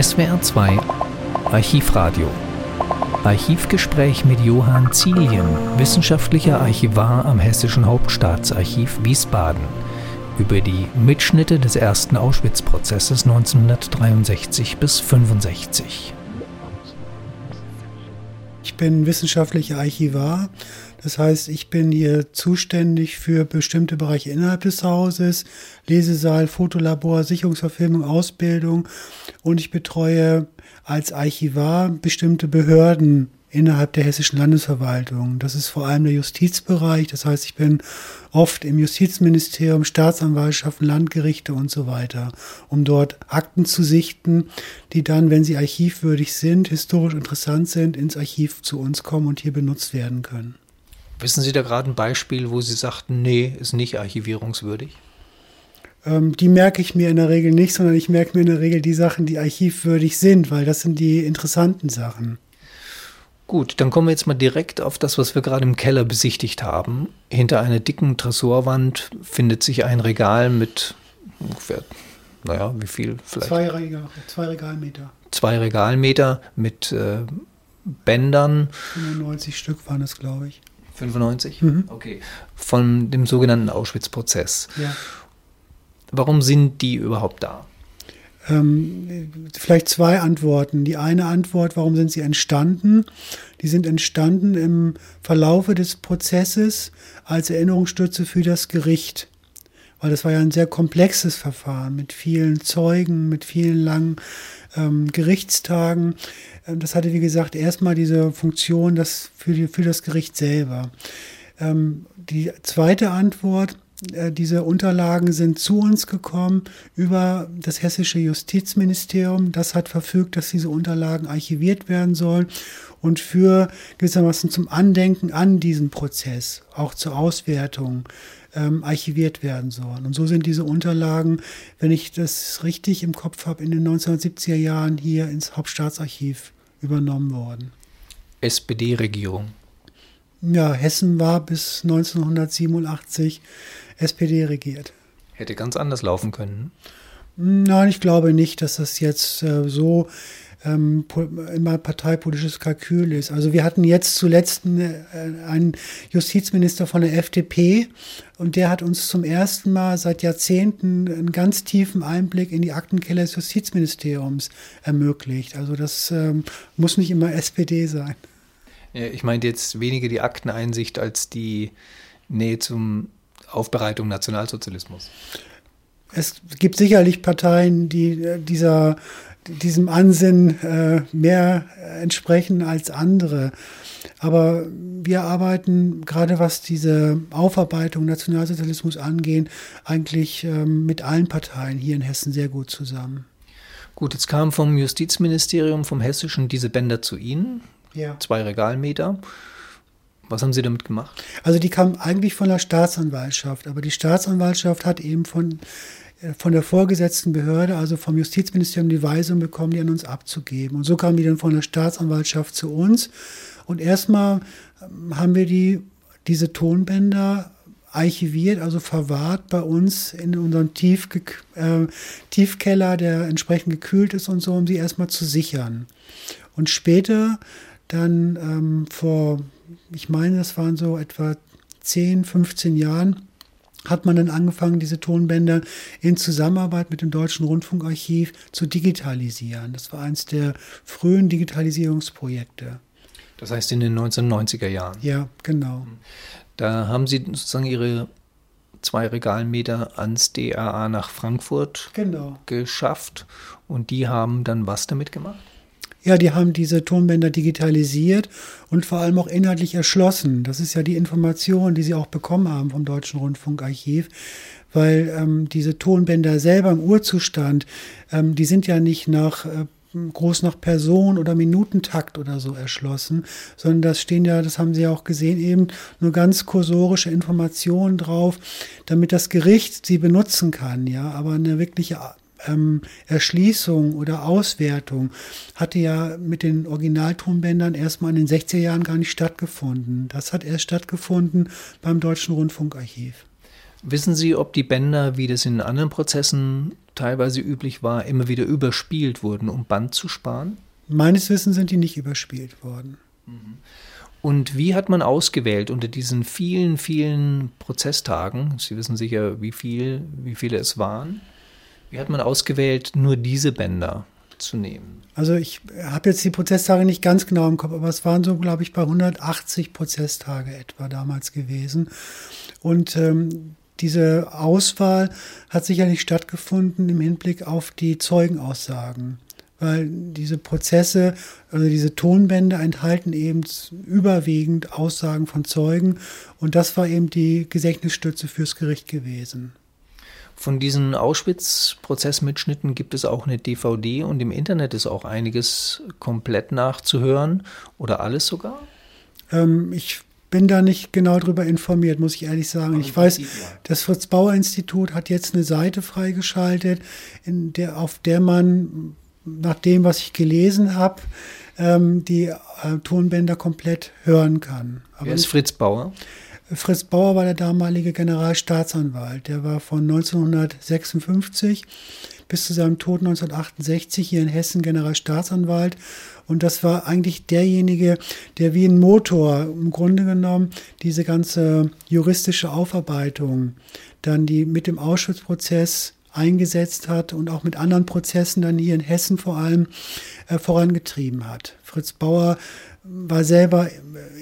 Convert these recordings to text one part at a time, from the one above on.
SWR 2 Archivradio. Archivgespräch mit Johann Zielien, wissenschaftlicher Archivar am Hessischen Hauptstaatsarchiv Wiesbaden, über die Mitschnitte des ersten Auschwitz-Prozesses 1963 bis 65. Ich bin wissenschaftlicher Archivar. Das heißt, ich bin hier zuständig für bestimmte Bereiche innerhalb des Hauses, Lesesaal, Fotolabor, Sicherungsverfilmung, Ausbildung und ich betreue als Archivar bestimmte Behörden innerhalb der hessischen Landesverwaltung. Das ist vor allem der Justizbereich. Das heißt, ich bin oft im Justizministerium, Staatsanwaltschaften, Landgerichte und so weiter, um dort Akten zu sichten, die dann, wenn sie archivwürdig sind, historisch interessant sind, ins Archiv zu uns kommen und hier benutzt werden können. Wissen Sie da gerade ein Beispiel, wo Sie sagten, nee, ist nicht archivierungswürdig? Ähm, die merke ich mir in der Regel nicht, sondern ich merke mir in der Regel die Sachen, die archivwürdig sind, weil das sind die interessanten Sachen. Gut, dann kommen wir jetzt mal direkt auf das, was wir gerade im Keller besichtigt haben. Hinter einer dicken Tresorwand findet sich ein Regal mit ungefähr, naja, wie viel vielleicht? Zwei, Regal, zwei Regalmeter. Zwei Regalmeter mit äh, Bändern. 95 Stück waren es, glaube ich. 95? Mhm. Okay. Von dem sogenannten Auschwitz-Prozess. Ja. Warum sind die überhaupt da? Ähm, vielleicht zwei Antworten. Die eine Antwort, warum sind sie entstanden? Die sind entstanden im Verlaufe des Prozesses als Erinnerungsstütze für das Gericht. Weil das war ja ein sehr komplexes Verfahren mit vielen Zeugen, mit vielen langen ähm, Gerichtstagen. Ähm, das hatte, wie gesagt, erstmal diese Funktion das für, die, für das Gericht selber. Ähm, die zweite Antwort, diese Unterlagen sind zu uns gekommen über das hessische Justizministerium. Das hat verfügt, dass diese Unterlagen archiviert werden sollen und für gewissermaßen zum Andenken an diesen Prozess, auch zur Auswertung, ähm, archiviert werden sollen. Und so sind diese Unterlagen, wenn ich das richtig im Kopf habe, in den 1970er Jahren hier ins Hauptstaatsarchiv übernommen worden. SPD-Regierung. Ja, Hessen war bis 1987 SPD regiert. Hätte ganz anders laufen können. Nein, ich glaube nicht, dass das jetzt äh, so ähm, immer parteipolitisches Kalkül ist. Also wir hatten jetzt zuletzt äh, einen Justizminister von der FDP und der hat uns zum ersten Mal seit Jahrzehnten einen ganz tiefen Einblick in die Aktenkeller des Justizministeriums ermöglicht. Also das ähm, muss nicht immer SPD sein. Ich meinte jetzt weniger die Akteneinsicht als die Nähe zum Aufbereitung Nationalsozialismus. Es gibt sicherlich Parteien, die äh, dieser diesem Ansinnen äh, mehr entsprechen als andere. Aber wir arbeiten, gerade was diese Aufarbeitung Nationalsozialismus angeht, eigentlich ähm, mit allen Parteien hier in Hessen sehr gut zusammen. Gut, jetzt kamen vom Justizministerium, vom Hessischen, diese Bänder zu Ihnen. Ja. Zwei Regalmeter. Was haben Sie damit gemacht? Also die kamen eigentlich von der Staatsanwaltschaft, aber die Staatsanwaltschaft hat eben von äh, von der vorgesetzten Behörde, also vom Justizministerium, die Weisung bekommen, die an uns abzugeben. Und so kamen die dann von der Staatsanwaltschaft zu uns. Und erstmal ähm, haben wir die, diese Tonbänder archiviert, also verwahrt bei uns in unserem Tief, äh, Tiefkeller, der entsprechend gekühlt ist und so, um sie erstmal zu sichern. Und später dann ähm, vor, ich meine, das waren so etwa 10, 15 Jahren, hat man dann angefangen, diese Tonbänder in Zusammenarbeit mit dem Deutschen Rundfunkarchiv zu digitalisieren. Das war eines der frühen Digitalisierungsprojekte. Das heißt in den 1990er Jahren. Ja, genau. Da haben Sie sozusagen Ihre zwei Regalmeter ans DAA nach Frankfurt genau. geschafft und die haben dann was damit gemacht? Ja, die haben diese Tonbänder digitalisiert und vor allem auch inhaltlich erschlossen. Das ist ja die Information, die sie auch bekommen haben vom Deutschen Rundfunkarchiv, weil ähm, diese Tonbänder selber im Urzustand, ähm, die sind ja nicht nach äh, groß nach Person oder Minutentakt oder so erschlossen, sondern das stehen ja, das haben Sie ja auch gesehen, eben nur ganz kursorische Informationen drauf, damit das Gericht sie benutzen kann, ja, aber eine wirkliche ähm, Erschließung oder Auswertung hatte ja mit den Originaltonbändern erstmal in den 60er Jahren gar nicht stattgefunden. Das hat erst stattgefunden beim Deutschen Rundfunkarchiv. Wissen Sie, ob die Bänder, wie das in anderen Prozessen teilweise üblich war, immer wieder überspielt wurden, um Band zu sparen? Meines Wissens sind die nicht überspielt worden. Und wie hat man ausgewählt unter diesen vielen, vielen Prozesstagen? Sie wissen sicher, wie viel, wie viele es waren. Wie hat man ausgewählt, nur diese Bänder zu nehmen? Also ich habe jetzt die Prozesstage nicht ganz genau im Kopf, aber es waren so, glaube ich, bei 180 Prozesstage etwa damals gewesen. Und ähm, diese Auswahl hat sicherlich stattgefunden im Hinblick auf die Zeugenaussagen weil diese Prozesse, also diese Tonbände enthalten eben überwiegend Aussagen von Zeugen und das war eben die Gedächtnisstütze fürs Gericht gewesen. Von diesen Auschwitz-Prozessmitschnitten gibt es auch eine DVD und im Internet ist auch einiges komplett nachzuhören oder alles sogar? Ähm, ich bin da nicht genau darüber informiert, muss ich ehrlich sagen. Ich weiß, das Fritz Bauer Institut hat jetzt eine Seite freigeschaltet, der, auf der man nach dem, was ich gelesen habe, ähm, die äh, Tonbänder komplett hören kann. Aber Wer ist Fritz Bauer? Fritz Bauer war der damalige Generalstaatsanwalt. Der war von 1956 bis zu seinem Tod 1968 hier in Hessen Generalstaatsanwalt. Und das war eigentlich derjenige, der wie ein Motor im Grunde genommen diese ganze juristische Aufarbeitung, dann die mit dem Auschwitz-Prozess eingesetzt hat und auch mit anderen Prozessen dann hier in Hessen vor allem äh, vorangetrieben hat. Fritz Bauer war selber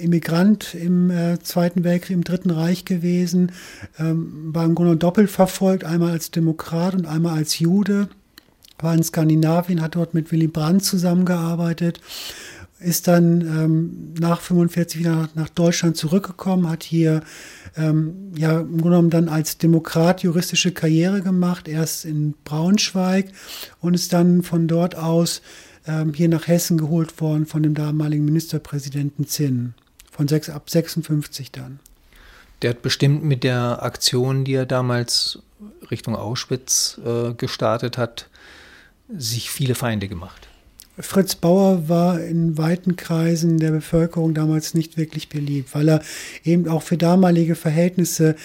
Immigrant im äh, Zweiten Weltkrieg, im Dritten Reich gewesen, ähm, war im Grunde doppelt verfolgt, einmal als Demokrat und einmal als Jude, war in Skandinavien, hat dort mit Willy Brandt zusammengearbeitet ist dann ähm, nach 45 wieder nach Deutschland zurückgekommen, hat hier ähm, ja im Grunde genommen dann als Demokrat juristische Karriere gemacht, erst in Braunschweig und ist dann von dort aus ähm, hier nach Hessen geholt worden von dem damaligen Ministerpräsidenten Zinn, von sechs, ab 56 dann. Der hat bestimmt mit der Aktion, die er damals Richtung Auschwitz äh, gestartet hat, sich viele Feinde gemacht. Fritz Bauer war in weiten Kreisen der Bevölkerung damals nicht wirklich beliebt, weil er eben auch für damalige Verhältnisse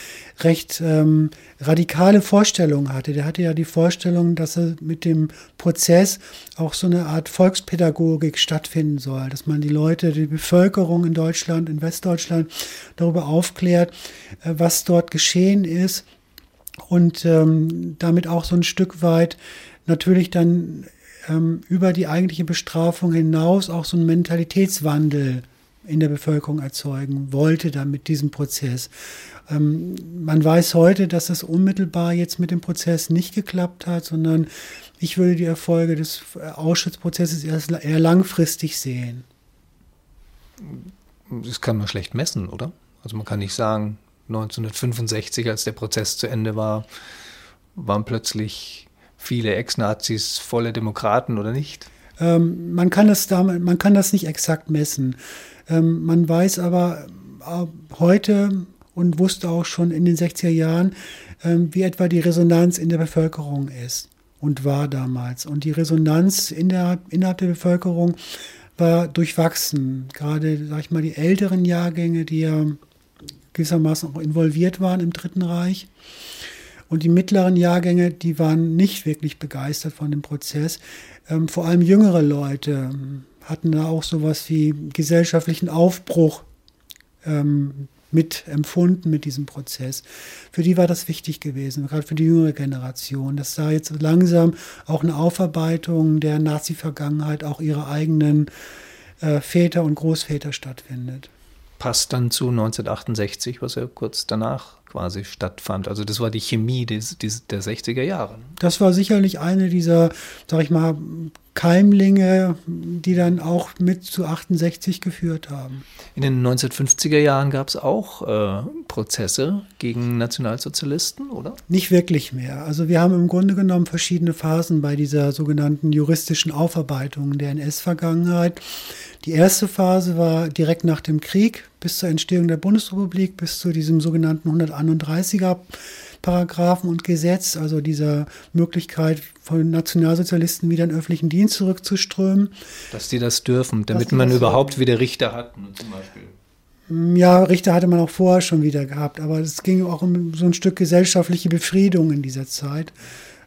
recht ähm, radikale Vorstellungen hatte. Der hatte ja die Vorstellung, dass er mit dem Prozess auch so eine Art Volkspädagogik stattfinden soll, dass man die Leute, die Bevölkerung in Deutschland, in Westdeutschland darüber aufklärt, äh, was dort geschehen ist und ähm, damit auch so ein Stück weit natürlich dann ähm, über die eigentliche Bestrafung hinaus auch so einen Mentalitätswandel in der Bevölkerung erzeugen wollte, dann mit diesem Prozess. Ähm, man weiß heute, dass das unmittelbar jetzt mit dem Prozess nicht geklappt hat, sondern ich würde die Erfolge des Ausschussprozesses erst eher langfristig sehen. Das kann man schlecht messen, oder? Also man kann nicht sagen, 1965, als der Prozess zu Ende war, waren plötzlich viele Ex-Nazis volle Demokraten oder nicht? Ähm, man, kann das da, man kann das nicht exakt messen. Ähm, man weiß aber äh, heute und wusste auch schon in den 60er Jahren, ähm, wie etwa die Resonanz in der Bevölkerung ist und war damals. Und die Resonanz in der, innerhalb der Bevölkerung war durchwachsen. Gerade, sag ich mal, die älteren Jahrgänge, die ja gewissermaßen auch involviert waren im Dritten Reich, und die mittleren Jahrgänge, die waren nicht wirklich begeistert von dem Prozess. Ähm, vor allem jüngere Leute ähm, hatten da auch sowas wie gesellschaftlichen Aufbruch ähm, mit empfunden mit diesem Prozess. Für die war das wichtig gewesen, gerade für die jüngere Generation, dass da jetzt langsam auch eine Aufarbeitung der Nazi-Vergangenheit, auch ihrer eigenen äh, Väter und Großväter stattfindet. Passt dann zu 1968, was ja kurz danach quasi stattfand. Also das war die Chemie des, des, der 60er Jahre. Das war sicherlich eine dieser, sag ich mal, Keimlinge, die dann auch mit zu 68 geführt haben. In den 1950er Jahren gab es auch äh, Prozesse gegen Nationalsozialisten, oder? Nicht wirklich mehr. Also wir haben im Grunde genommen verschiedene Phasen bei dieser sogenannten juristischen Aufarbeitung der NS-Vergangenheit. Die erste Phase war direkt nach dem Krieg bis zur Entstehung der Bundesrepublik, bis zu diesem sogenannten 131er Paragraphen und Gesetz, also dieser Möglichkeit von Nationalsozialisten wieder in öffentlichen Dienst zurückzuströmen. Dass die das dürfen, damit man überhaupt wieder Richter hat, zum Beispiel. Ja, Richter hatte man auch vorher schon wieder gehabt, aber es ging auch um so ein Stück gesellschaftliche Befriedung in dieser Zeit,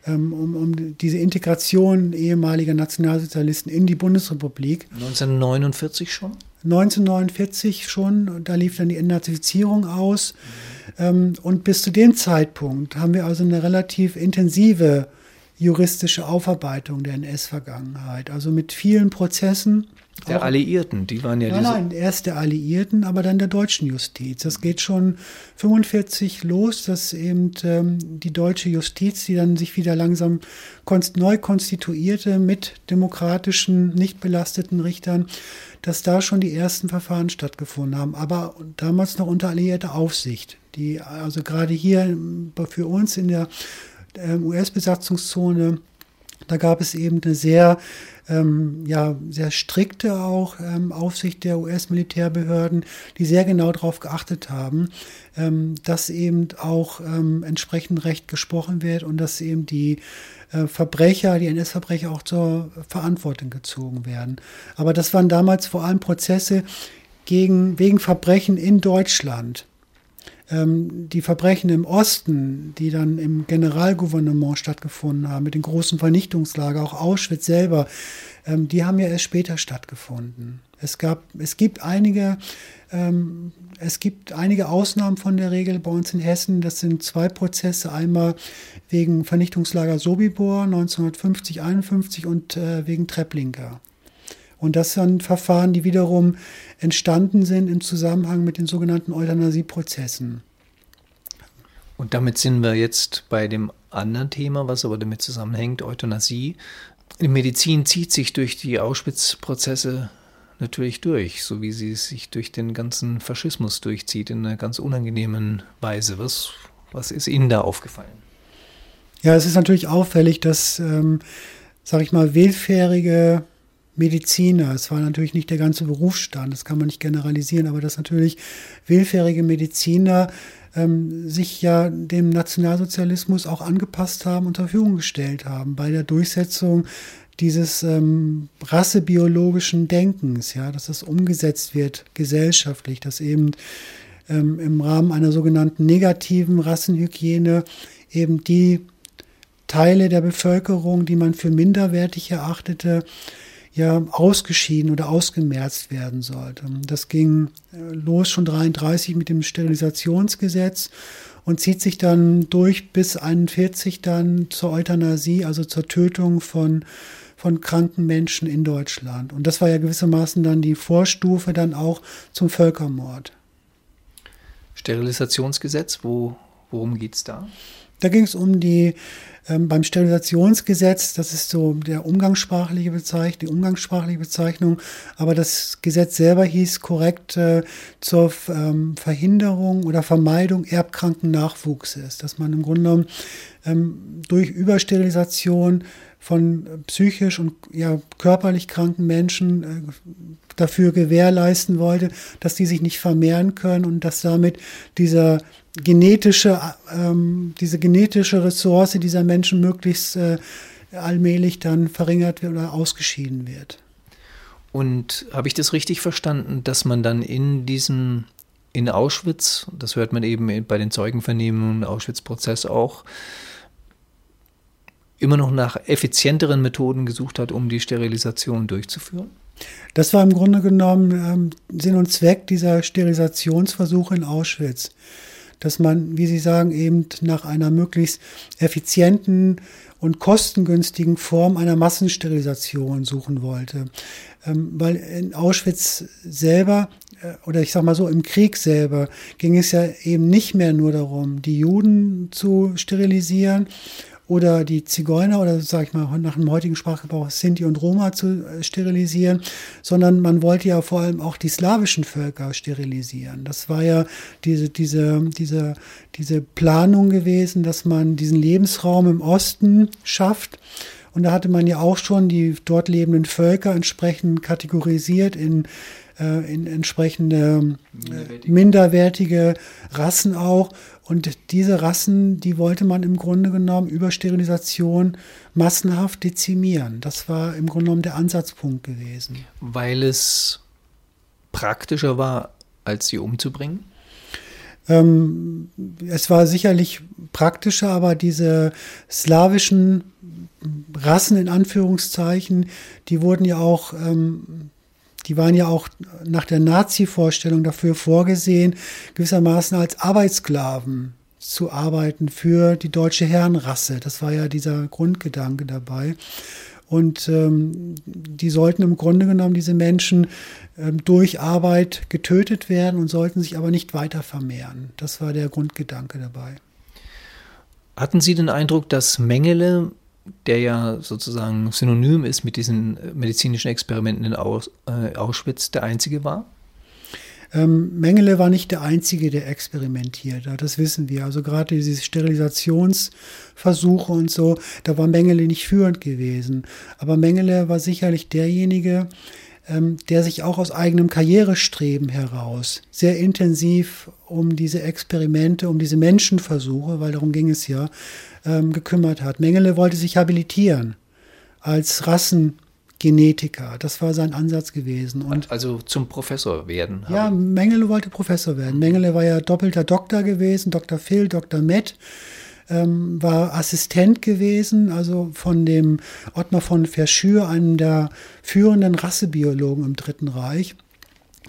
ähm, um, um diese Integration ehemaliger Nationalsozialisten in die Bundesrepublik. 1949 schon? 1949 schon, da lief dann die Entnazifizierung aus. Mhm. Und bis zu dem Zeitpunkt haben wir also eine relativ intensive juristische Aufarbeitung der NS-Vergangenheit, also mit vielen Prozessen. Der Alliierten, die waren ja nein, diese. Nein, erst der Alliierten, aber dann der deutschen Justiz. Das geht schon 45 los, dass eben ähm, die deutsche Justiz, die dann sich wieder langsam neu konstituierte mit demokratischen, nicht belasteten Richtern, dass da schon die ersten Verfahren stattgefunden haben, aber damals noch unter alliierter Aufsicht. Die also gerade hier für uns in der ähm, US-Besatzungszone, da gab es eben eine sehr, ähm, ja, sehr strikte auch ähm, Aufsicht der US-Militärbehörden, die sehr genau darauf geachtet haben, ähm, dass eben auch ähm, entsprechend Recht gesprochen wird und dass eben die äh, Verbrecher, die NS-Verbrecher auch zur Verantwortung gezogen werden. Aber das waren damals vor allem Prozesse gegen, wegen Verbrechen in Deutschland die Verbrechen im Osten, die dann im Generalgouvernement stattgefunden haben, mit den großen Vernichtungslager, auch Auschwitz selber, ähm, die haben ja erst später stattgefunden. Es, gab, es, gibt einige, ähm, es gibt einige Ausnahmen von der Regel bei uns in Hessen. Das sind zwei Prozesse. Einmal wegen Vernichtungslager Sobibor 1950, 51 und äh, wegen Treblinka. Und das sind Verfahren, die wiederum entstanden sind im Zusammenhang mit den sogenannten Euthanasieprozessen. Und damit sind wir jetzt bei dem anderen Thema, was aber damit zusammenhängt, Euthanasie. Die Medizin zieht sich durch die Auschwitz-Prozesse natürlich durch, so wie sie sich durch den ganzen Faschismus durchzieht, in einer ganz unangenehmen Weise. Was, was ist Ihnen da aufgefallen? Ja, es ist natürlich auffällig, dass, ähm, sag ich mal, willfährige Mediziner. Es war natürlich nicht der ganze Berufsstand, das kann man nicht generalisieren, aber dass natürlich willfährige Mediziner ähm, sich ja dem Nationalsozialismus auch angepasst haben und zur Verfügung gestellt haben bei der Durchsetzung dieses ähm, rassebiologischen Denkens, ja, dass das umgesetzt wird gesellschaftlich, dass eben ähm, im Rahmen einer sogenannten negativen Rassenhygiene eben die Teile der Bevölkerung, die man für minderwertig erachtete, ja ausgeschieden oder ausgemerzt werden sollte. Das ging äh, los schon 33 mit dem Sterilisationsgesetz und zieht sich dann durch bis 41 dann zur Euthanasie, also zur Tötung von von kranken Menschen in Deutschland. Und das war ja gewissermaßen dann die Vorstufe dann auch zum Völkermord. Sterilisationsgesetz, wo, worum geht es da? Da ging es um die ähm, beim Sterilisationsgesetz, das ist so der umgangssprachliche Bezeichnung, die umgangssprachliche Bezeichnung, aber das Gesetz selber hieß korrekt äh, zur ähm, Verhinderung oder Vermeidung erbkranken Nachwuchses, dass man im Grunde genommen ähm, durch Übersterilisation von psychisch und ja, körperlich kranken Menschen äh, dafür gewährleisten wollte, dass die sich nicht vermehren können und dass damit dieser genetische, ähm, diese genetische Ressource dieser Menschen möglichst äh, allmählich dann verringert wird oder ausgeschieden wird. Und habe ich das richtig verstanden, dass man dann in diesem, in Auschwitz, das hört man eben bei den Zeugenvernehmungen, Auschwitz-Prozess auch, immer noch nach effizienteren Methoden gesucht hat, um die Sterilisation durchzuführen? Das war im Grunde genommen ähm, Sinn und Zweck dieser Sterilisationsversuche in Auschwitz dass man, wie Sie sagen, eben nach einer möglichst effizienten und kostengünstigen Form einer Massensterilisation suchen wollte. Ähm, weil in Auschwitz selber, äh, oder ich sag mal so, im Krieg selber, ging es ja eben nicht mehr nur darum, die Juden zu sterilisieren oder die Zigeuner oder sage ich mal nach dem heutigen Sprachgebrauch Sinti und Roma zu äh, sterilisieren, sondern man wollte ja vor allem auch die slawischen Völker sterilisieren. Das war ja diese, diese, diese, diese Planung gewesen, dass man diesen Lebensraum im Osten schafft. Und da hatte man ja auch schon die dort lebenden Völker entsprechend kategorisiert in äh, in entsprechende minderwertige. minderwertige Rassen auch. Und diese Rassen, die wollte man im Grunde genommen über Sterilisation massenhaft dezimieren. Das war im Grunde genommen der Ansatzpunkt gewesen. Weil es praktischer war, als sie umzubringen? Ähm, es war sicherlich praktischer, aber diese slawischen Rassen in Anführungszeichen, die wurden ja auch, ähm, die waren ja auch nach der Nazi-Vorstellung dafür vorgesehen, gewissermaßen als Arbeitssklaven zu arbeiten für die deutsche Herrenrasse. Das war ja dieser Grundgedanke dabei. Und ähm, die sollten im Grunde genommen, diese Menschen, ähm, durch Arbeit getötet werden und sollten sich aber nicht weiter vermehren. Das war der Grundgedanke dabei. Hatten Sie den Eindruck, dass Mengele, der ja sozusagen synonym ist mit diesen medizinischen Experimenten in Aus, äh, Auschwitz, der einzige war? Ähm, Mengele war nicht der Einzige, der experimentiert hat, das wissen wir. Also gerade diese Sterilisationsversuche und so, da war Mengele nicht führend gewesen. Aber Mengele war sicherlich derjenige, ähm, der sich auch aus eigenem Karrierestreben heraus sehr intensiv um diese Experimente, um diese Menschenversuche, weil darum ging es ja, ähm, gekümmert hat. Mengele wollte sich habilitieren als Rassen Genetiker. Das war sein Ansatz gewesen. Und also zum Professor werden. Ja, Mengele wollte Professor werden. Mengele war ja doppelter Doktor gewesen, Dr. Phil, Dr. Matt. Ähm, war Assistent gewesen, also von dem Ottmar von Verschür, einem der führenden Rassebiologen im Dritten Reich.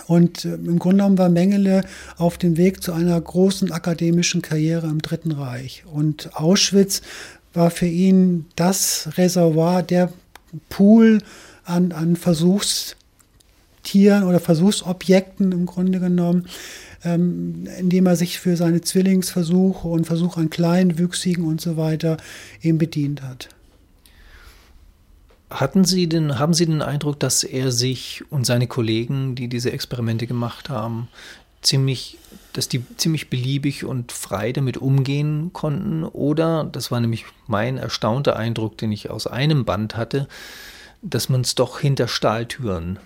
Und äh, im Grunde genommen war Mengele auf dem Weg zu einer großen akademischen Karriere im Dritten Reich. Und Auschwitz war für ihn das Reservoir, der Pool an, an Versuchstieren oder Versuchsobjekten im Grunde genommen, ähm, indem er sich für seine Zwillingsversuche und Versuche an Kleinwüchsigen und so weiter eben bedient hat. Hatten Sie den, haben Sie den Eindruck, dass er sich und seine Kollegen, die diese Experimente gemacht haben, ziemlich, dass die ziemlich beliebig und frei damit umgehen konnten? Oder, das war nämlich mein erstaunter Eindruck, den ich aus einem Band hatte, dass man es doch hinter Stahltüren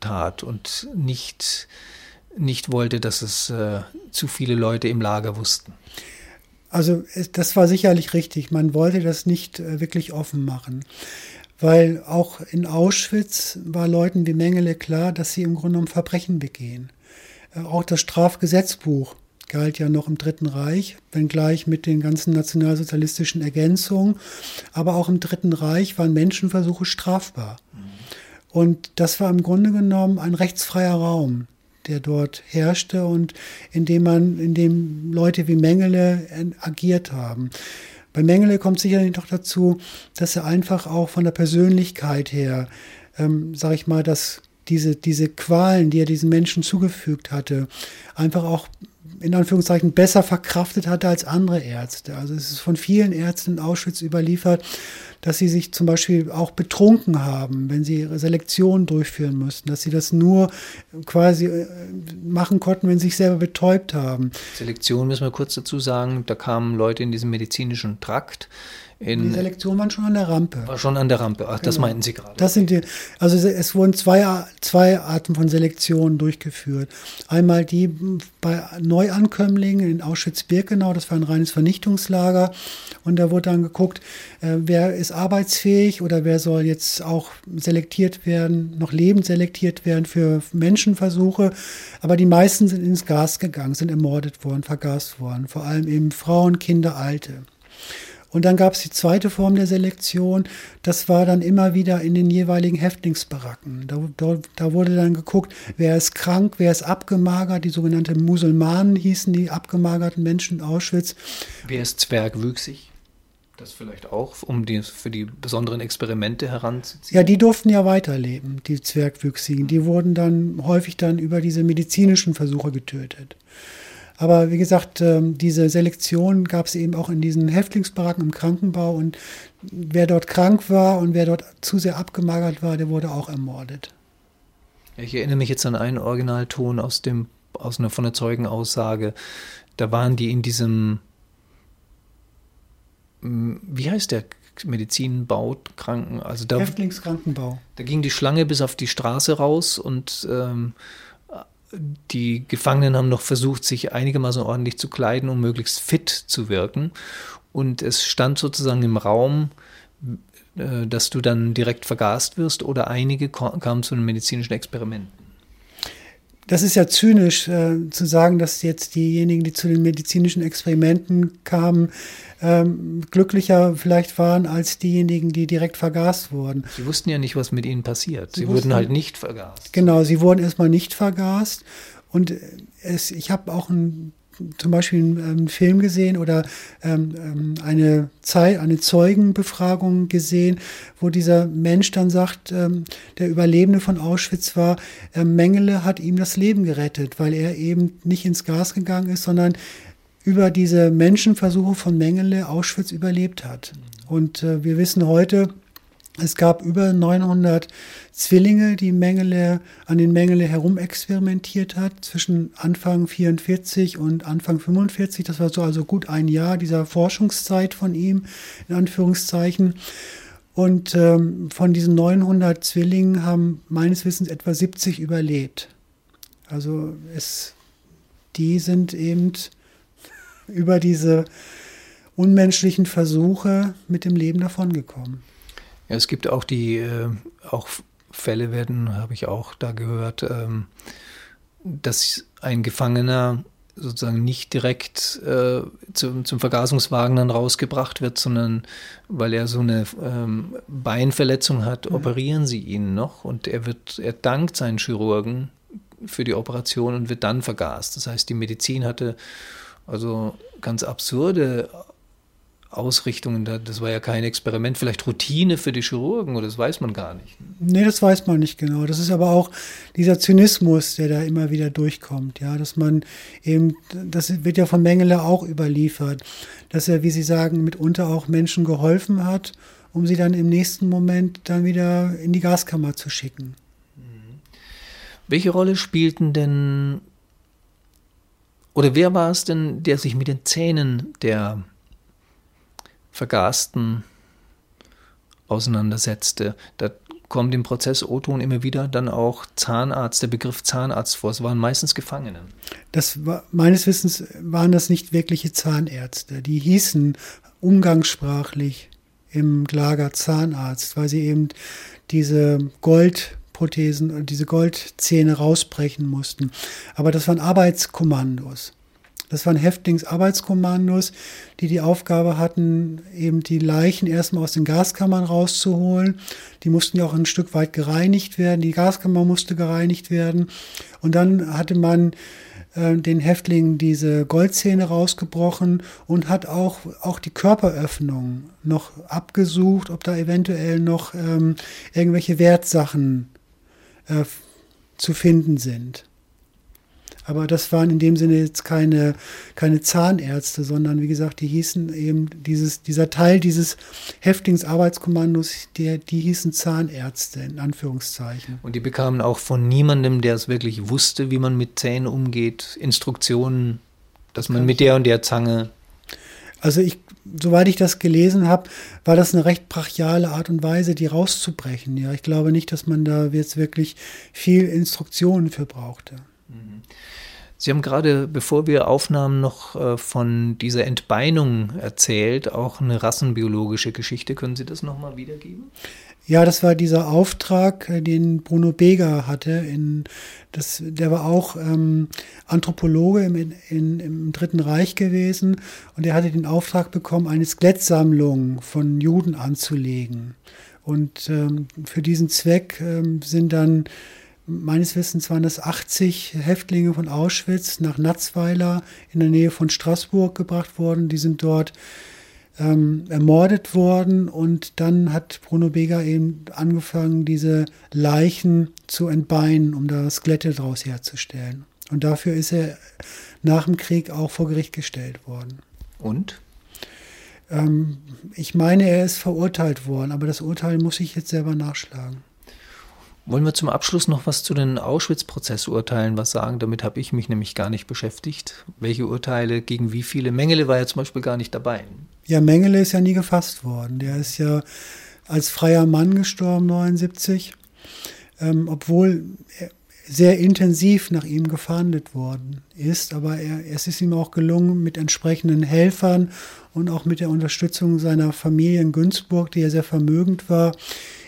tat und nicht, nicht wollte, dass es äh, zu viele Leute im Lager wussten. Also das war sicherlich richtig. Man wollte das nicht äh, wirklich offen machen. Weil auch in Auschwitz war Leuten wie Mengele klar, dass sie im Grunde genommen Verbrechen begehen. Äh, auch das Strafgesetzbuch galt ja noch im Dritten Reich, wenngleich mit den ganzen nationalsozialistischen Ergänzungen. Aber auch im Dritten Reich waren Menschenversuche strafbar. Und das war im Grunde genommen ein rechtsfreier Raum, der dort herrschte und in dem man, in dem Leute wie Mengele agiert haben. Bei Mengele kommt sicherlich noch dazu, dass er einfach auch von der Persönlichkeit her, ähm, sag ich mal, das diese, diese Qualen, die er diesen Menschen zugefügt hatte, einfach auch in Anführungszeichen besser verkraftet hatte als andere Ärzte. Also es ist von vielen Ärzten in Auschwitz überliefert, dass sie sich zum Beispiel auch betrunken haben, wenn sie ihre Selektion durchführen mussten, dass sie das nur quasi äh, machen konnten, wenn sie sich selber betäubt haben. Selektion müssen wir kurz dazu sagen, da kamen Leute in diesem medizinischen Trakt, in, die Selektion waren schon an der Rampe. War schon an der Rampe. Ach, genau. das meinten Sie gerade. Das sind die, also es wurden zwei, zwei Arten von Selektionen durchgeführt. Einmal die bei Neuankömmlingen in Auschwitz-Birkenau, das war ein reines Vernichtungslager. Und da wurde dann geguckt, äh, wer ist arbeitsfähig oder wer soll jetzt auch selektiert werden, noch lebend selektiert werden für Menschenversuche. Aber die meisten sind ins Gas gegangen, sind ermordet worden, vergast worden. Vor allem eben Frauen, Kinder, Alte. Und dann gab es die zweite Form der Selektion, das war dann immer wieder in den jeweiligen Häftlingsbaracken. Da, da, da, wurde dann geguckt, wer ist krank, wer ist abgemagert, die sogenannten Musulmanen hießen die abgemagerten Menschen in Auschwitz. Wer ist zwergwüchsig? Das vielleicht auch, um die, für die besonderen Experimente heranzuziehen? Ja, die durften ja weiterleben, die Zwergwüchsigen. Die wurden dann häufig dann über diese medizinischen Versuche getötet. Aber wie gesagt, ähm, diese Selektion gab es eben auch in diesen Häftlingsbaracken im Krankenbau und wer dort krank war und wer dort zu sehr abgemagert war, der wurde auch ermordet. Ich erinnere mich jetzt an einen Originalton aus dem aus einer von der Zeugenaussage. Da waren die in diesem wie heißt der Medizinbau, Kranken, also da Häftlingskrankenbau. Da ging die Schlange bis auf die Straße raus und ähm, die Gefangenen haben noch versucht, sich einigermaßen ordentlich zu kleiden, um möglichst fit zu wirken. Und es stand sozusagen im Raum, äh, dass du dann direkt vergast wirst oder einige kamen zu einem medizinischen Experiment. Das ist ja zynisch äh, zu sagen, dass jetzt diejenigen, die zu den medizinischen Experimenten kamen, ähm, glücklicher vielleicht waren als diejenigen, die direkt vergast wurden. Sie wussten ja nicht, was mit ihnen passiert. Sie, sie wurden halt nicht vergast. Genau, sie wurden erstmal nicht vergast. Und es, ich habe auch ein zum Beispiel einen Film gesehen oder ähm, ähm, eine, Zeit, eine Zeugenbefragung gesehen, wo dieser Mensch dann sagt, ähm, der Überlebende von Auschwitz war, Mengele hat ihm das Leben gerettet, weil er eben nicht ins Gas gegangen ist, sondern über diese Menschenversuche von Mengele Auschwitz überlebt hat. Und äh, wir wissen heute, es gab über 900 Zwillinge, die Mengele, an den Mengele herumexperimentiert hat, zwischen Anfang 44 und Anfang 45. Das war so also gut ein Jahr dieser Forschungszeit von ihm, in Anführungszeichen. Und ähm, von diesen 900 Zwillingen haben meines Wissens etwa 70 überlebt. Also es, die sind eben über diese unmenschlichen Versuche mit dem Leben davongekommen. Ja, es gibt auch die, äh, auch Fälle werden, habe ich auch da gehört, ähm, dass ein Gefangener sozusagen nicht direkt äh, zum, zum Vergasungswagen dann rausgebracht wird, sondern weil er so eine ähm, Beinverletzung hat, mhm. operieren sie ihn noch und er wird, er dankt seinen Chirurgen für die Operation und wird dann vergast. Das heißt, die Medizin hatte also ganz absurde Ausrichtungen, das war ja kein Experiment, vielleicht Routine für die Chirurgen oder das weiß man gar nicht. Nee, das weiß man nicht genau. Das ist aber auch dieser Zynismus, der da immer wieder durchkommt, ja, dass man eben, das wird ja von Mengele auch überliefert, dass er, wie Sie sagen, mitunter auch Menschen geholfen hat, um sie dann im nächsten Moment dann wieder in die Gaskammer zu schicken. Mhm. Welche Rolle spielten denn, oder wer war es denn, der sich mit den Zähnen der Vergasten auseinandersetzte. Da kommt im Prozess O-Ton immer wieder dann auch Zahnarzt, der Begriff Zahnarzt vor. Es waren meistens Gefangene. Das war, meines Wissens waren das nicht wirkliche Zahnärzte. Die hießen umgangssprachlich im Lager Zahnarzt, weil sie eben diese Goldprothesen und diese Goldzähne rausbrechen mussten. Aber das waren Arbeitskommandos. Das waren Häftlingsarbeitskommandos, die die Aufgabe hatten, eben die Leichen erstmal aus den Gaskammern rauszuholen. Die mussten ja auch ein Stück weit gereinigt werden. Die Gaskammer musste gereinigt werden. Und dann hatte man äh, den Häftlingen diese Goldzähne rausgebrochen und hat auch, auch die Körperöffnung noch abgesucht, ob da eventuell noch ähm, irgendwelche Wertsachen äh, zu finden sind. Aber das waren in dem Sinne jetzt keine, keine Zahnärzte, sondern wie gesagt, die hießen eben dieses, dieser Teil dieses Häftlingsarbeitskommandos, die, die hießen Zahnärzte in Anführungszeichen. Und die bekamen auch von niemandem, der es wirklich wusste, wie man mit Zähnen umgeht, Instruktionen, dass man mit der und der Zange. Also ich, soweit ich das gelesen habe, war das eine recht brachiale Art und Weise, die rauszubrechen. Ja, ich glaube nicht, dass man da jetzt wirklich viel Instruktionen für brauchte. Mhm. Sie haben gerade, bevor wir aufnahmen, noch äh, von dieser Entbeinung erzählt, auch eine rassenbiologische Geschichte. Können Sie das nochmal wiedergeben? Ja, das war dieser Auftrag, äh, den Bruno Beger hatte. In, das, der war auch ähm, Anthropologe im, in, im Dritten Reich gewesen und er hatte den Auftrag bekommen, eine Skelettsammlung von Juden anzulegen. Und ähm, für diesen Zweck ähm, sind dann Meines Wissens waren es 80 Häftlinge von Auschwitz nach Natzweiler in der Nähe von Straßburg gebracht worden. Die sind dort ähm, ermordet worden und dann hat Bruno Beger eben angefangen, diese Leichen zu entbeinen, um da Skelette daraus herzustellen. Und dafür ist er nach dem Krieg auch vor Gericht gestellt worden. Und? Ähm, ich meine, er ist verurteilt worden, aber das Urteil muss ich jetzt selber nachschlagen. Wollen wir zum Abschluss noch was zu den Auschwitz-Prozessurteilen was sagen? Damit habe ich mich nämlich gar nicht beschäftigt. Welche Urteile gegen wie viele? Mengele war ja zum Beispiel gar nicht dabei. Ja, Mengele ist ja nie gefasst worden. Der ist ja als freier Mann gestorben, 79, ähm, obwohl sehr intensiv nach ihm gefahndet worden ist. Aber er, es ist ihm auch gelungen, mit entsprechenden Helfern und auch mit der Unterstützung seiner Familie in Günzburg, die ja sehr vermögend war,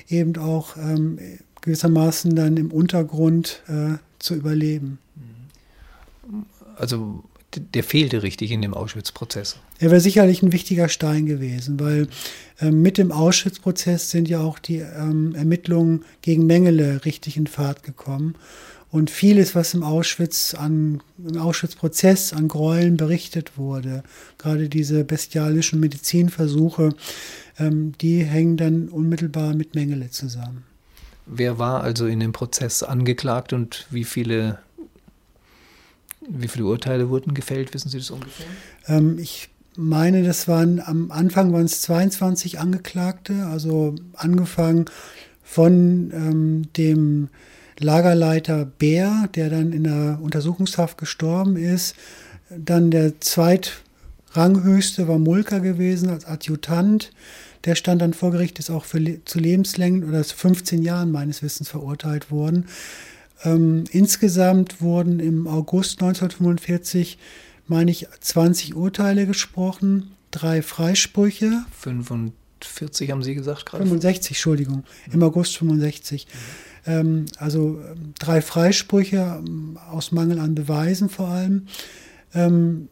eben auch ähm, gewissermaßen dann im Untergrund äh, zu überleben. Also der fehlte richtig in dem Auschwitz-Prozess. Er wäre sicherlich ein wichtiger Stein gewesen, weil äh, mit dem Auschwitz-Prozess sind ja auch die ähm, Ermittlungen gegen Mengele richtig in Fahrt gekommen. Und vieles, was im Auschwitz an, im Auschwitz-Prozess an Gräueln berichtet wurde, gerade diese bestialischen Medizinversuche, ähm, die hängen dann unmittelbar mit Mengele zusammen. Wer war also in dem Prozess angeklagt und wie viele wie viele Urteile wurden gefällt? Wissen Sie das ungefähr? Ähm, ich meine, das waren am Anfang waren es 22 Angeklagte, also angefangen von ähm, dem Lagerleiter Bär, der dann in der Untersuchungshaft gestorben ist. Dann der zweitranghöchste war Mulker gewesen als Adjutant. Der stand dann vor Gericht, ist auch für, zu Lebenslängen oder zu 15 Jahren meines Wissens verurteilt worden. Ähm, insgesamt wurden im August 1945, meine ich, 20 Urteile gesprochen, drei Freisprüche. 45 haben Sie gesagt gerade? 65, Entschuldigung, mhm. im August 65. Mhm. Ähm, also ähm, drei Freisprüche ähm, aus Mangel an Beweisen vor allem. Ähm,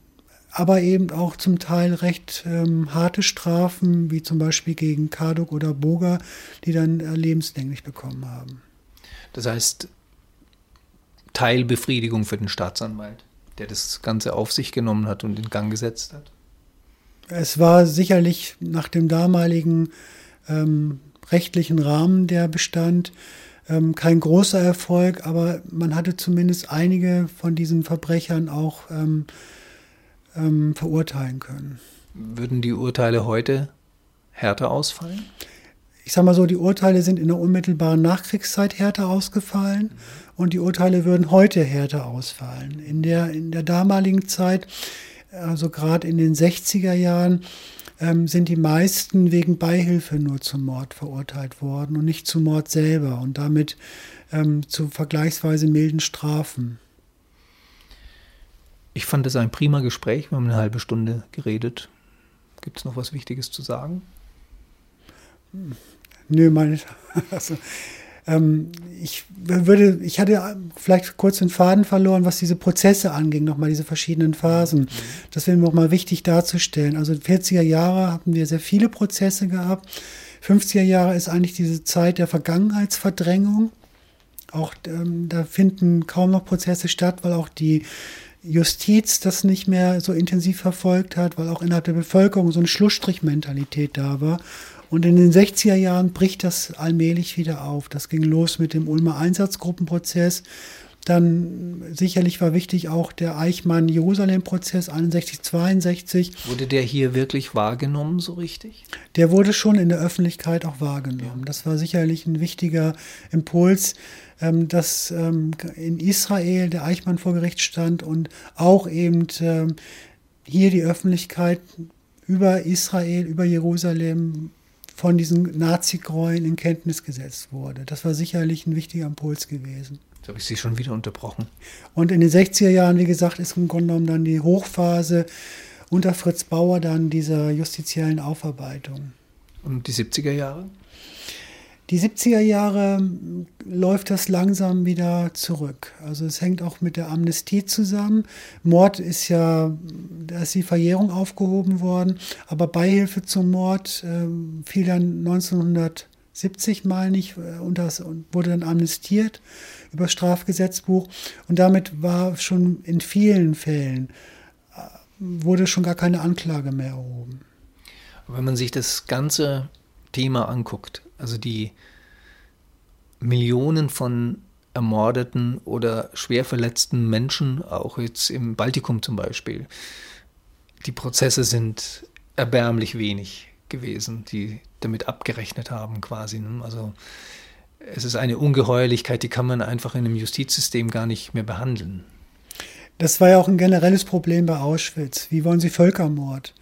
aber eben auch zum Teil recht ähm, harte Strafen, wie zum Beispiel gegen Karduk oder Boga, die dann äh, lebenslänglich bekommen haben. Das heißt, Teilbefriedigung für den Staatsanwalt, der das Ganze auf sich genommen hat und in Gang gesetzt hat? Es war sicherlich nach dem damaligen ähm, rechtlichen Rahmen, der bestand, ähm, kein großer Erfolg, aber man hatte zumindest einige von diesen Verbrechern auch ähm, ähm verurteilen können. Würden die Urteile heute härter ausfallen? Ich sage mal so, die Urteile sind in der unmittelbaren Nachkriegszeit härter ausgefallen. Und die Urteile würden heute härter ausfallen. In der, in der damaligen Zeit, also gerade in den 60er Jahren, ähm, sind die meisten wegen Beihilfe nur zum Mord verurteilt worden und nicht zum Mord selber und damit ähm, zu vergleichsweise milden Strafen. Ich fand es ein prima Gespräch. Wir haben eine halbe Stunde geredet. Gibt es noch was Wichtiges zu sagen? Nö, meine, also, ähm, ich würde, ich hatte vielleicht kurz den Faden verloren, was diese Prozesse anging, nochmal diese verschiedenen Phasen. Das wäre nochmal wichtig darzustellen. Also 40er Jahre hatten wir sehr viele Prozesse gehabt. 50er Jahre ist eigentlich diese Zeit der Vergangenheitsverdrängung. Auch ähm, da finden kaum noch Prozesse statt, weil auch die Justiz das nicht mehr so intensiv verfolgt hat, weil auch innerhalb der Bevölkerung so eine Schlussstrichmentalität da war. Und in den 60er Jahren bricht das allmählich wieder auf. Das ging los mit dem Ulmer Einsatzgruppenprozess. Dann sicherlich war wichtig auch der Eichmann-Jerusalem-Prozess 61, 62. Wurde der hier wirklich wahrgenommen, so richtig? Der wurde schon in der Öffentlichkeit auch wahrgenommen. Das war sicherlich ein wichtiger Impuls, ähm, dass ähm, in Israel der Eichmann vor Gericht stand und auch eben ähm, hier die Öffentlichkeit über Israel, über Jerusalem von diesen Nazi-Gräueln in Kenntnis gesetzt wurde. Das war sicherlich ein wichtiger Impuls gewesen. Jetzt habe ich Sie schon wieder unterbrochen. Und in den 60er Jahren, wie gesagt, ist im Grunde genommen dann die Hochphase unter Fritz Bauer dann dieser justiziellen Aufarbeitung. Und die 70er Jahre? Die 70er Jahre ähm, läuft das langsam wieder zurück. Also es hängt auch mit der Amnestie zusammen. Mord ist ja, da ist die Verjährung aufgehoben worden, aber Beihilfe zum Mord äh, fiel dann 1900. 70 Mal nicht äh, und das wurde dann amnestiert über Strafgesetzbuch. Und damit war schon in vielen Fällen, äh, wurde schon gar keine Anklage mehr erhoben. Wenn man sich das ganze Thema anguckt, also die Millionen von ermordeten oder schwer verletzten Menschen, auch jetzt im Baltikum zum Beispiel, die Prozesse sind erbärmlich wenig gewesen, die damit abgerechnet haben quasi. Ne? Also es ist eine Ungeheuerlichkeit, die kann man einfach in einem Justizsystem gar nicht mehr behandeln. Das war ja auch ein generelles Problem bei Auschwitz. Wie wollen Sie Völkermord?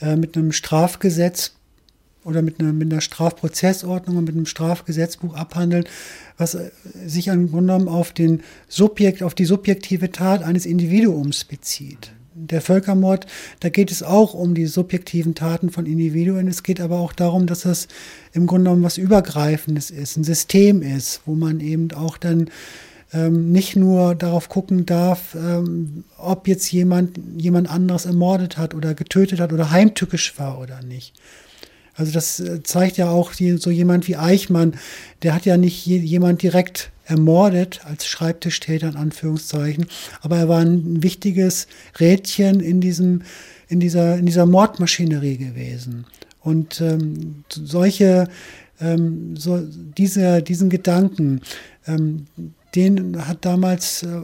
Äh, mit einem Strafgesetz oder mit einer, mit einer Strafprozessordnung und mit einem Strafgesetzbuch abhandeln, was äh, sich im Grunde genommen auf, den Subjekt, auf die subjektive Tat eines Individuums bezieht. Der Völkermord, da geht es auch um die subjektiven Taten von Individuen. Es geht aber auch darum, dass das im Grunde genommen was Übergreifendes ist, ein System ist, wo man eben auch dann ähm, nicht nur darauf gucken darf, ähm, ob jetzt jemand jemand anderes ermordet hat oder getötet hat oder heimtückisch war oder nicht. Also das äh, zeigt ja auch so jemand wie Eichmann, der hat ja nicht je, jemand direkt ermordet als Schreibtischtäter in Anführungszeichen, aber er war ein wichtiges Rädchen in diesem in dieser in dieser Mordmaschinerie gewesen. Und ähm, solche ähm, so diese diesen Gedanken, ähm, den hat damals äh,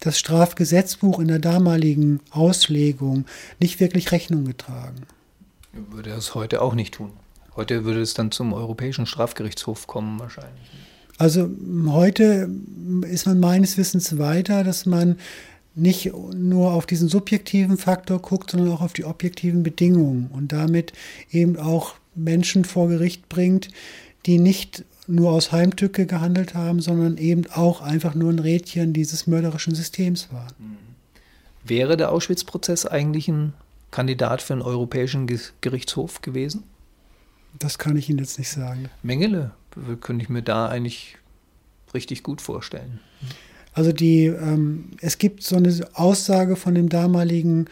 das Strafgesetzbuch in der damaligen Auslegung nicht wirklich Rechnung getragen. Würde er es heute auch nicht tun. Heute würde es dann zum Europäischen Strafgerichtshof kommen wahrscheinlich. Also heute ist man meines Wissens weiter, dass man nicht nur auf diesen subjektiven Faktor guckt, sondern auch auf die objektiven Bedingungen und damit eben auch Menschen vor Gericht bringt, die nicht nur aus Heimtücke gehandelt haben, sondern eben auch einfach nur ein Rädchen dieses mörderischen Systems waren. Mhm. Wäre der Auschwitz-Prozess eigentlich ein Kandidat für einen europäischen Gerichtshof gewesen? Das kann ich Ihnen jetzt nicht sagen. Mengele könnte ich mir da eigentlich richtig gut vorstellen. Also die, ähm, es gibt so eine Aussage von dem damaligen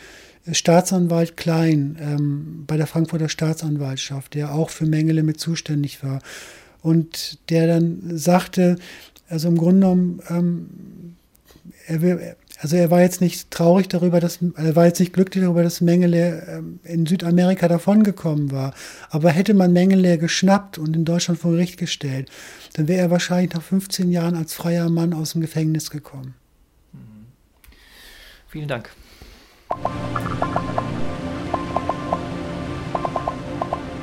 Staatsanwalt Klein ähm, bei der Frankfurter Staatsanwaltschaft, der auch für Mengele mit zuständig war und der dann sagte, also im Grunde genommen, ähm, er will, also er war jetzt nicht traurig darüber, dass er war jetzt nicht glücklich darüber, dass Mengele ähm, in Südamerika davongekommen war. Aber hätte man Mengele geschnappt und in Deutschland vor Gericht gestellt, dann wäre er wahrscheinlich nach 15 Jahren als freier Mann aus dem Gefängnis gekommen. Mhm. Vielen Dank.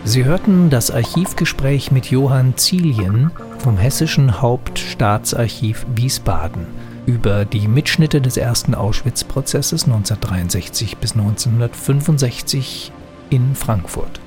Sie hörten das Archivgespräch mit Johann Zielien vom Hessischen Hauptstaatsarchiv Wiesbaden über die Mitschnitte des ersten Auschwitz-Prozesses 1963 bis 1965 in Frankfurt.